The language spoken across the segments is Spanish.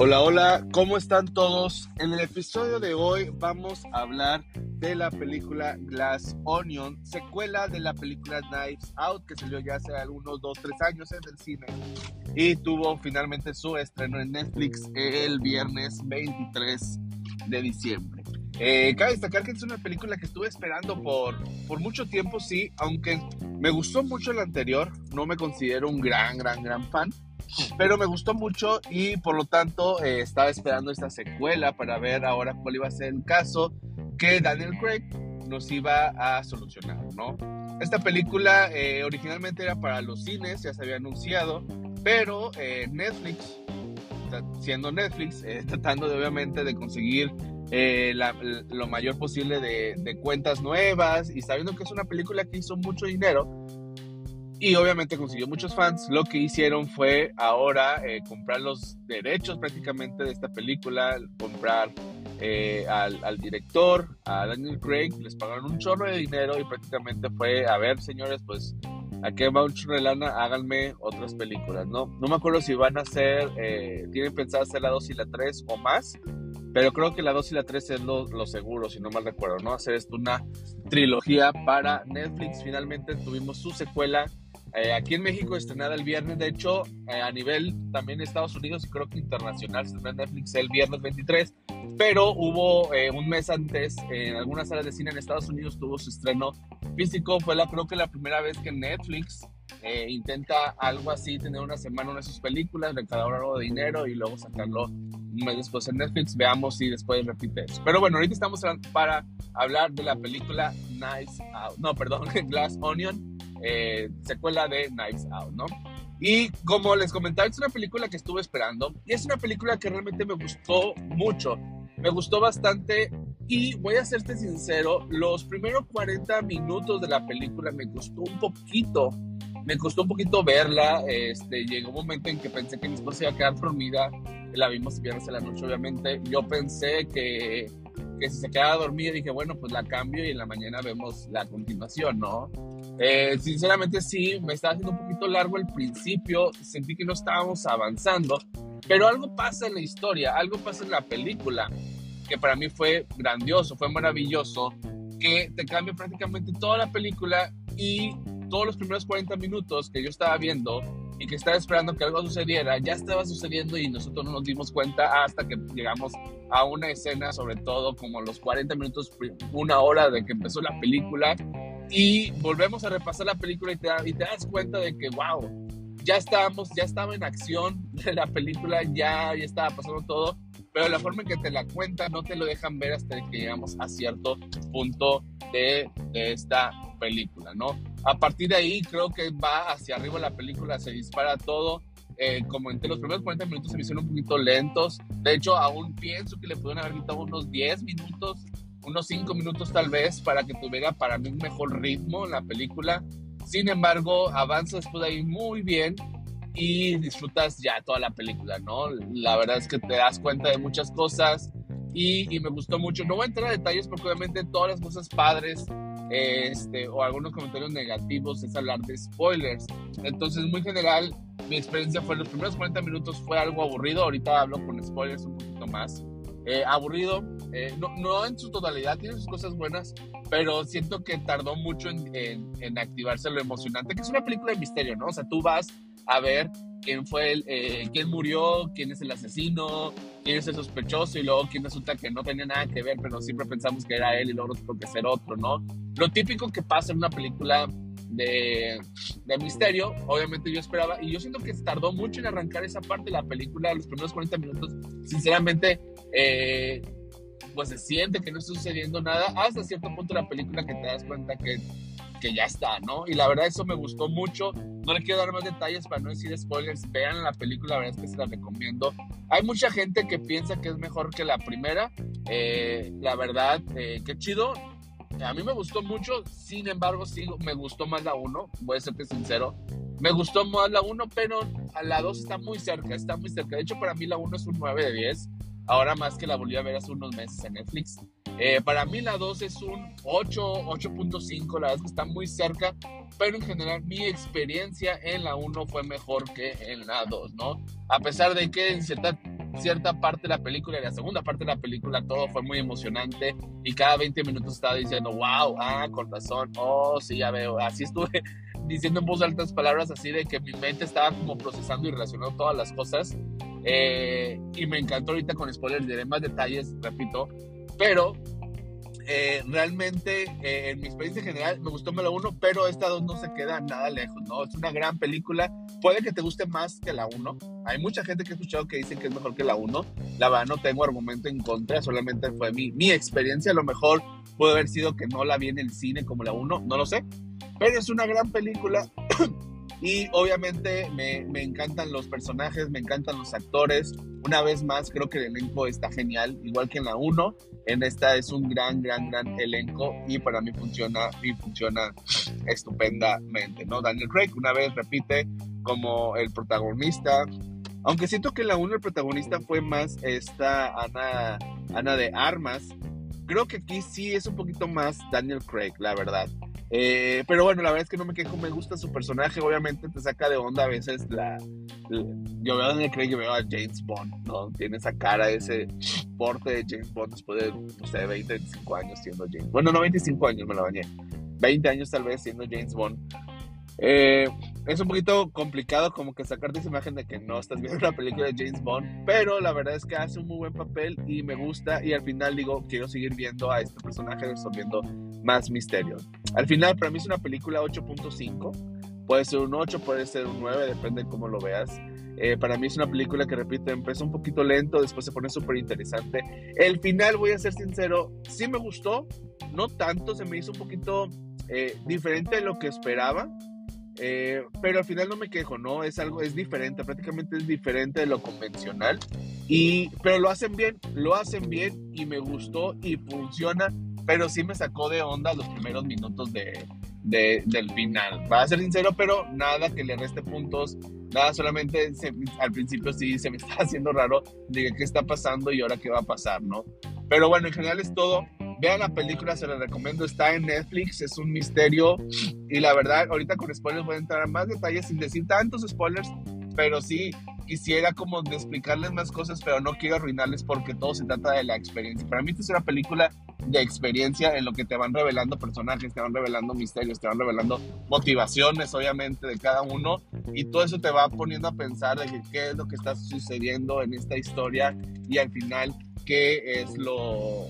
Hola, hola, ¿cómo están todos? En el episodio de hoy vamos a hablar de la película Glass Onion, secuela de la película Knives Out, que salió ya hace algunos 2, 3 años en el cine y tuvo finalmente su estreno en Netflix el viernes 23 de diciembre. Eh, cabe destacar que es una película que estuve esperando por, por mucho tiempo, sí, aunque me gustó mucho la anterior, no me considero un gran, gran, gran fan pero me gustó mucho y por lo tanto eh, estaba esperando esta secuela para ver ahora cuál iba a ser el caso que Daniel Craig nos iba a solucionar, ¿no? Esta película eh, originalmente era para los cines, ya se había anunciado, pero eh, Netflix, siendo Netflix, tratando de obviamente de conseguir lo mayor posible de, de cuentas nuevas y sabiendo que es una película que hizo mucho dinero, y obviamente consiguió muchos fans. Lo que hicieron fue ahora eh, comprar los derechos prácticamente de esta película, comprar eh, al, al, director, a Daniel Craig, les pagaron un chorro de dinero y prácticamente fue, a ver señores, pues a qué va un chorro de lana, háganme otras películas, ¿no? No me acuerdo si van a hacer, eh, tienen pensado hacer la 2 y la 3 o más, pero creo que la 2 y la 3 es lo, lo, seguro, si no mal recuerdo, ¿no? Hacer esto una trilogía para Netflix. Finalmente tuvimos su secuela eh, aquí en México estrenada el viernes, de hecho, eh, a nivel también Estados Unidos y creo que internacional, se estrenó en Netflix el viernes 23, pero hubo eh, un mes antes en algunas salas de cine en Estados Unidos tuvo su estreno físico. Fue la, creo que la primera vez que Netflix intenta algo así, tener una semana una de sus películas, recaudar algo de dinero y luego sacarlo un mes después en Netflix. Veamos si después repite eso. Pero bueno, ahorita estamos para hablar de la película Nice Out, no, perdón, Glass Onion eh, secuela de Knives Out, ¿no? Y como les comentaba, es una película que estuve esperando y es una película que realmente me gustó mucho, me gustó bastante y voy a serte sincero, los primeros 40 minutos de la película me costó un poquito, me costó un poquito verla, este, llegó un momento en que pensé que mi esposa iba a quedar dormida, la vimos viernes en la noche obviamente, yo pensé que que si se quedaba dormida dije, bueno, pues la cambio y en la mañana vemos la continuación, ¿no? Eh, sinceramente sí, me estaba haciendo un poquito largo el principio, sentí que no estábamos avanzando, pero algo pasa en la historia, algo pasa en la película, que para mí fue grandioso, fue maravilloso, que te cambia prácticamente toda la película y todos los primeros 40 minutos que yo estaba viendo y que estaba esperando que algo sucediera, ya estaba sucediendo y nosotros no nos dimos cuenta hasta que llegamos a una escena, sobre todo como los 40 minutos, una hora de que empezó la película, y volvemos a repasar la película y te, das cuenta de que, wow, ya estábamos, ya estaba en acción la película, ya, ya estaba pasando todo, pero la forma en que te la cuentan no te lo dejan ver hasta que llegamos a cierto punto de, de esta película, ¿no? A partir de ahí creo que va hacia arriba la película, se dispara todo. Eh, como entre los primeros 40 minutos se me hicieron un poquito lentos. De hecho, aún pienso que le pudieron haber quitado unos 10 minutos, unos 5 minutos tal vez, para que tuviera para mí un mejor ritmo en la película. Sin embargo, avanza después de ahí muy bien y disfrutas ya toda la película, ¿no? La verdad es que te das cuenta de muchas cosas y, y me gustó mucho. No voy a entrar a detalles porque obviamente todas las cosas padres este, o algunos comentarios negativos es hablar de spoilers. Entonces, muy general, mi experiencia fue los primeros 40 minutos fue algo aburrido. Ahorita hablo con spoilers un poquito más. Eh, aburrido, eh, no, no, en su totalidad, tiene sus cosas buenas, pero siento que tardó mucho en, en, en, activarse lo emocionante, que es una película de misterio, ¿no? O sea, tú vas a ver quién fue el, eh, quién murió, quién es el asesino, quién es el sospechoso y luego quién resulta que no tenía nada que ver, pero siempre pensamos que era él y luego resultó que ser otro, ¿no? Lo típico que pasa en una película de, de, misterio, obviamente yo esperaba, y yo siento que tardó mucho en arrancar esa parte de la película, los primeros 40 minutos, sinceramente, eh, pues se siente que no está sucediendo nada, hasta cierto punto la película que te das cuenta que que ya está, ¿no? Y la verdad eso me gustó mucho. No le quiero dar más detalles para no decir spoilers. Vean la película, la verdad es que se la recomiendo. Hay mucha gente que piensa que es mejor que la primera. Eh, la verdad, eh, qué chido. A mí me gustó mucho, sin embargo, sí, me gustó más la 1, voy a serte sincero. Me gustó más la 1, pero a la 2 está muy cerca, está muy cerca. De hecho, para mí la 1 es un 9 de 10. Ahora más que la volví a ver hace unos meses en Netflix. Eh, para mí la 2 es un 8, 8.5, la verdad es que está muy cerca, pero en general mi experiencia en la 1 fue mejor que en la 2, ¿no? A pesar de que en cierta cierta parte de la película y la segunda parte de la película todo fue muy emocionante y cada 20 minutos estaba diciendo, wow, ah, con razón, oh, sí, ya veo, así estuve diciendo en voz altas palabras así de que mi mente estaba como procesando y relacionando todas las cosas. Eh, y me encantó ahorita con spoilers, diré más detalles, repito, pero eh, realmente eh, en mi experiencia general me gustó la 1, pero esta 2 no se queda nada lejos, ¿no? Es una gran película, puede que te guste más que la 1, hay mucha gente que he escuchado que dice que es mejor que la 1, la verdad no tengo argumento en contra, solamente fue mi, mi experiencia, a lo mejor puede haber sido que no la vi en el cine como la 1, no lo sé, pero es una gran película y obviamente me, me, encantan los personajes, me encantan los actores. Una vez más, creo que el elenco está genial, igual que en la 1. En esta es un gran, gran, gran elenco y para mí funciona y funciona estupendamente, ¿no? Daniel Craig una vez repite como el protagonista. Aunque siento que en la 1 el protagonista fue más esta Ana, Ana de Armas, creo que aquí sí es un poquito más Daniel Craig, la verdad. Eh, pero bueno, la verdad es que no me quejo, me gusta su personaje, obviamente te saca de onda a veces la... yo veo Daniel Craig, yo veo a James Bond, ¿no? Tiene esa cara, ese porte de James Bond después de, no sé, 20, 25 años siendo James Bueno, no 25 años, me lo bañé. 20 años tal vez siendo James Bond. Eh, es un poquito complicado como que sacarte esa imagen de que no estás viendo una película de James Bond, pero la verdad es que hace un muy buen papel y me gusta y al final digo, quiero seguir viendo a este personaje resolviendo más misterios. Al final para mí es una película 8.5, puede ser un 8, puede ser un 9, depende de cómo lo veas. Eh, para mí es una película que, repito, empezó un poquito lento, después se pone súper interesante. El final, voy a ser sincero, sí me gustó, no tanto, se me hizo un poquito eh, diferente de lo que esperaba eh, pero al final no me quejo, ¿no? Es algo, es diferente, prácticamente es diferente de lo convencional. Y, pero lo hacen bien, lo hacen bien y me gustó y funciona, pero sí me sacó de onda los primeros minutos de, del final. Va a ser sincero, pero nada que le reste puntos, nada, solamente al principio sí se me está haciendo raro, de qué está pasando y ahora qué va a pasar, ¿no? Pero bueno, en general es todo Vean la película, se la recomiendo, está en Netflix, es un misterio y la verdad, ahorita con spoilers voy a entrar a más detalles sin decir tantos spoilers, pero sí quisiera como explicarles más cosas, pero no quiero arruinarles porque todo se trata de la experiencia. Para mí esta es una película de experiencia en lo que te van revelando personajes, te van revelando misterios, te van revelando motivaciones, obviamente, de cada uno, y todo eso te va poniendo a pensar de qué es lo que está sucediendo en esta historia y al final qué es lo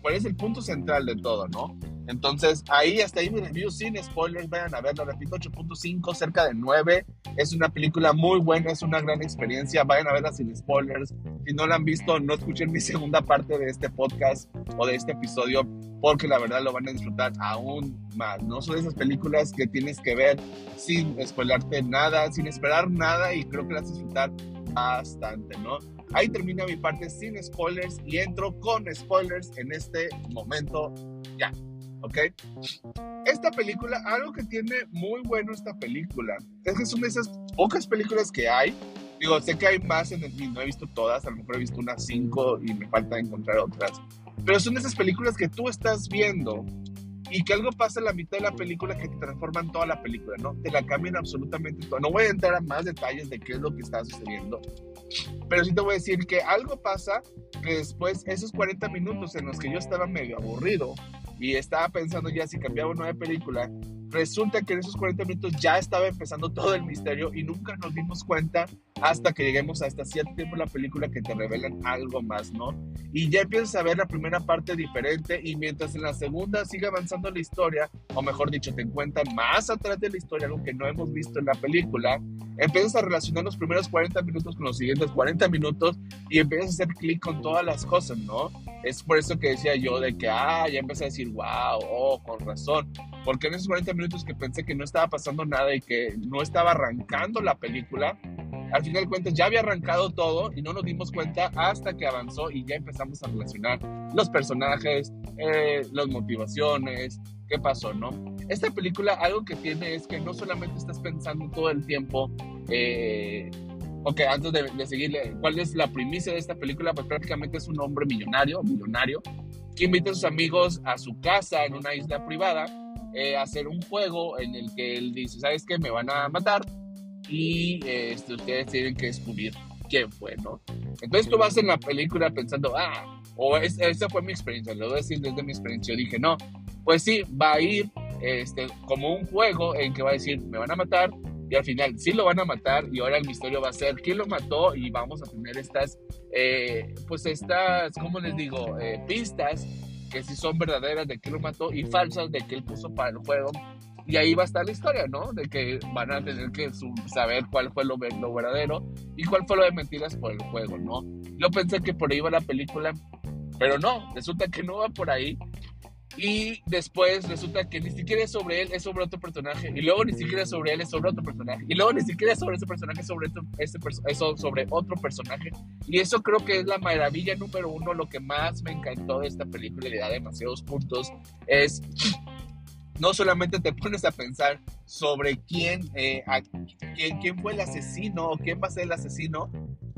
cuál es el punto central de todo, ¿no? Entonces, ahí hasta ahí mi review sin spoilers, vayan a verlo, repito, 8.5, cerca de 9. Es una película muy buena, es una gran experiencia, vayan a verla sin spoilers. Si no la han visto, no escuchen mi segunda parte de este podcast o de este episodio, porque la verdad lo van a disfrutar aún más. No son esas películas que tienes que ver sin spoilarte nada, sin esperar nada, y creo que las disfrutar bastante, ¿no? Ahí termina mi parte sin spoilers y entro con spoilers en este momento ya. ¿Ok? Esta película, algo que tiene muy bueno esta película, es que son esas pocas películas que hay. Digo, sé que hay más en el no he visto todas, a lo mejor he visto unas cinco y me falta encontrar otras. Pero son esas películas que tú estás viendo y que algo pasa en la mitad de la película que te transforman toda la película, ¿no? Te la cambian absolutamente todo. No voy a entrar a más detalles de qué es lo que está sucediendo, pero sí te voy a decir que algo pasa que después, esos 40 minutos en los que yo estaba medio aburrido y estaba pensando ya si cambiaba una nueva película, resulta que en esos 40 minutos ya estaba empezando todo el misterio y nunca nos dimos cuenta hasta que lleguemos a esta cierto tiempo la película que te revelan algo más, ¿no? Y ya empiezas a ver la primera parte diferente y mientras en la segunda sigue avanzando la historia, o mejor dicho, te encuentran más atrás de la historia, algo que no hemos visto en la película, empiezas a relacionar los primeros 40 minutos con los siguientes 40 minutos y empiezas a hacer clic con todas las cosas, ¿no? Es por eso que decía yo de que, ah, ya empecé a decir, wow, oh, con razón. Porque en esos 40 minutos que pensé que no estaba pasando nada y que no estaba arrancando la película, al final de cuentas ya había arrancado todo y no nos dimos cuenta hasta que avanzó y ya empezamos a relacionar los personajes, eh, las motivaciones, qué pasó, ¿no? Esta película algo que tiene es que no solamente estás pensando todo el tiempo, eh, ok, antes de, de seguirle, ¿cuál es la primicia de esta película? Pues prácticamente es un hombre millonario, millonario, que invita a sus amigos a su casa en una isla privada eh, a hacer un juego en el que él dice, ¿sabes qué? Me van a matar y este, ustedes tienen que descubrir quién fue, ¿no? Entonces tú vas en la película pensando, ah, o esa fue mi experiencia, lo voy a decir desde mi experiencia. Yo dije, no, pues sí, va a ir este, como un juego en que va a decir, me van a matar, y al final sí lo van a matar y ahora el misterio va a ser quién lo mató y vamos a tener estas, eh, pues estas, ¿cómo les digo? Eh, pistas que si son verdaderas de quién lo mató y falsas de que él puso para el juego. Y ahí va a estar la historia, ¿no? De que van a tener que saber cuál fue lo, lo verdadero y cuál fue lo de mentiras por el juego, ¿no? Yo pensé que por ahí iba la película, pero no, resulta que no va por ahí. Y después resulta que ni siquiera es sobre él, es sobre otro personaje. Y luego ni siquiera es sobre él, es sobre otro personaje. Y luego ni siquiera es sobre ese personaje, es sobre, ese eso, sobre otro personaje. Y eso creo que es la maravilla número uno. Lo que más me encantó de esta película y le da demasiados puntos es no solamente te pones a pensar sobre quién, eh, quién, quién, fue el asesino o quién va a ser el asesino,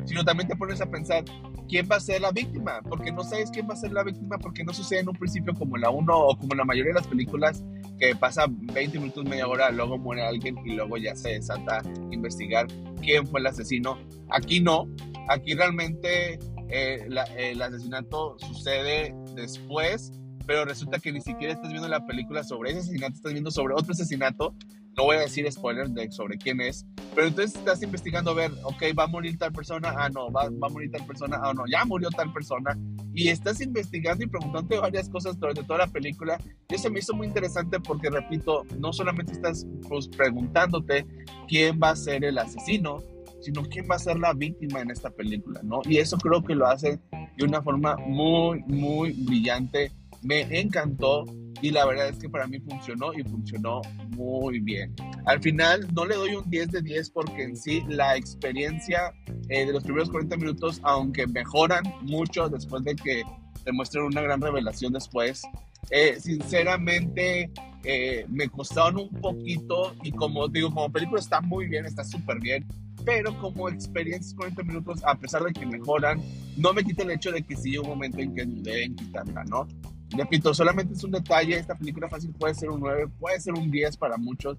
sino también te pones a pensar quién va a ser la víctima, porque no sabes quién va a ser la víctima porque no sucede en un principio como la uno o como la mayoría de las películas que pasa 20 minutos, media hora, luego muere alguien y luego ya se desata investigar quién fue el asesino. Aquí no, aquí realmente eh, el asesinato sucede después pero resulta que ni siquiera estás viendo la película sobre ese asesinato, estás viendo sobre otro asesinato. No voy a decir spoilers sobre quién es, pero entonces estás investigando a ver, ok, va a morir tal persona, ah, no, va, va a morir tal persona, ah, no, ya murió tal persona. Y estás investigando y preguntándote varias cosas durante toda la película. Y eso me hizo muy interesante porque, repito, no solamente estás pues, preguntándote quién va a ser el asesino, sino quién va a ser la víctima en esta película, ¿no? Y eso creo que lo hace de una forma muy, muy brillante me encantó y la verdad es que para mí funcionó y funcionó muy bien. Al final no le doy un 10 de 10 porque en sí la experiencia eh, de los primeros 40 minutos, aunque mejoran mucho después de que demuestren una gran revelación después, eh, sinceramente eh, me costaron un poquito y como digo, como película está muy bien, está súper bien, pero como experiencia 40 minutos, a pesar de que mejoran, no me quita el hecho de que sí un momento en que deben quitarla, ¿no? Repito, solamente es un detalle, esta película fácil puede ser un 9, puede ser un 10 para muchos,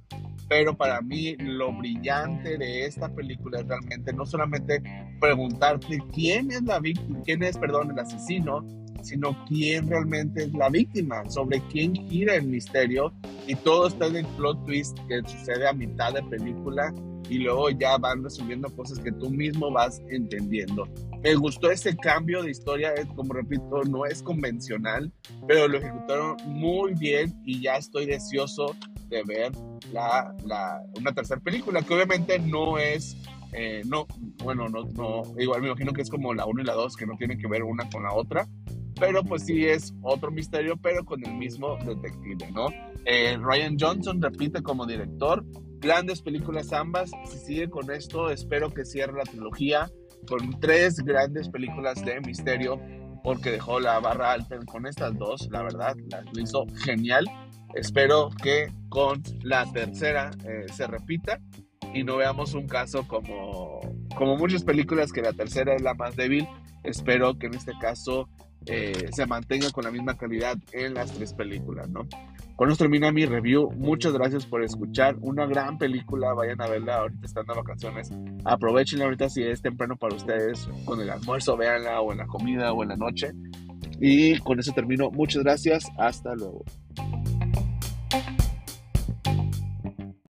pero para mí lo brillante de esta película es realmente no solamente preguntarte quién es la víctima, quién es, perdón, el asesino, sino quién realmente es la víctima, sobre quién gira el misterio y todo está en el plot twist que sucede a mitad de película y luego ya van resolviendo cosas que tú mismo vas entendiendo. Me gustó ese cambio de historia, como repito, no es convencional, pero lo ejecutaron muy bien y ya estoy deseoso de ver la, la, una tercera película, que obviamente no es, eh, no, bueno, no, no, igual me imagino que es como la 1 y la 2, que no tienen que ver una con la otra, pero pues sí es otro misterio, pero con el mismo detective, ¿no? Eh, Ryan Johnson repite como director, Grandes películas ambas. Si sigue con esto, espero que cierre la trilogía con tres grandes películas de misterio, porque dejó la barra alta con estas dos, la verdad, lo hizo genial. Espero que con la tercera eh, se repita y no veamos un caso como, como muchas películas que la tercera es la más débil. Espero que en este caso eh, se mantenga con la misma calidad en las tres películas, ¿no? Con esto termina mi review. Muchas gracias por escuchar. Una gran película. Vayan a verla ahorita están de vacaciones. Aprovechenla ahorita si es temprano para ustedes. Con el almuerzo, véanla o en la comida o en la noche. Y con eso termino. Muchas gracias. Hasta luego.